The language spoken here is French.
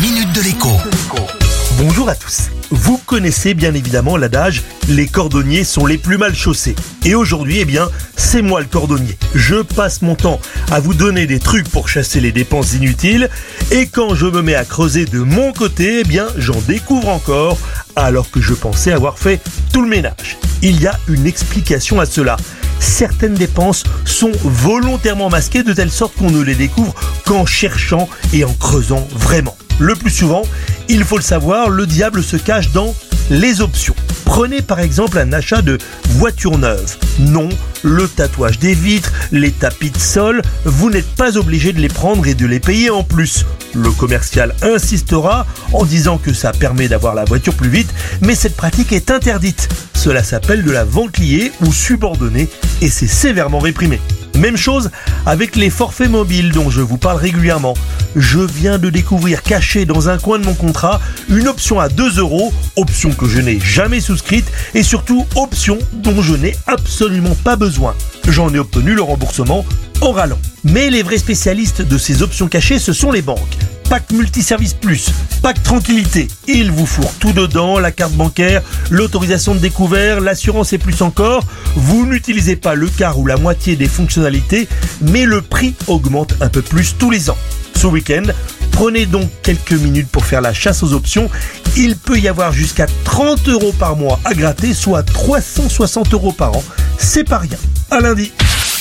minute de l'écho. Bonjour à tous. Vous connaissez bien évidemment l'adage les cordonniers sont les plus mal chaussés. Et aujourd'hui, eh bien, c'est moi le cordonnier. Je passe mon temps à vous donner des trucs pour chasser les dépenses inutiles et quand je me mets à creuser de mon côté, eh bien, j'en découvre encore alors que je pensais avoir fait tout le ménage. Il y a une explication à cela. Certaines dépenses sont volontairement masquées de telle sorte qu'on ne les découvre qu'en cherchant et en creusant vraiment. Le plus souvent, il faut le savoir, le diable se cache dans les options. Prenez par exemple un achat de voiture neuve. Non, le tatouage des vitres, les tapis de sol, vous n'êtes pas obligé de les prendre et de les payer en plus. Le commercial insistera en disant que ça permet d'avoir la voiture plus vite, mais cette pratique est interdite. Cela s'appelle de la vente ou subordonnée et c'est sévèrement réprimé. Même chose avec les forfaits mobiles dont je vous parle régulièrement. Je viens de découvrir caché dans un coin de mon contrat une option à 2 euros, option que je n'ai jamais souscrite et surtout option dont je n'ai absolument pas besoin. J'en ai obtenu le remboursement en rallant. Mais les vrais spécialistes de ces options cachées, ce sont les banques. Pack Multiservice Plus, Pack Tranquillité. Ils vous fourrent tout dedans, la carte bancaire, l'autorisation de découvert, l'assurance et plus encore. Vous n'utilisez pas le quart ou la moitié des fonctionnalités, mais le prix augmente un peu plus tous les ans. Ce week-end, prenez donc quelques minutes pour faire la chasse aux options. Il peut y avoir jusqu'à 30 euros par mois à gratter, soit 360 euros par an. C'est pas rien. À lundi.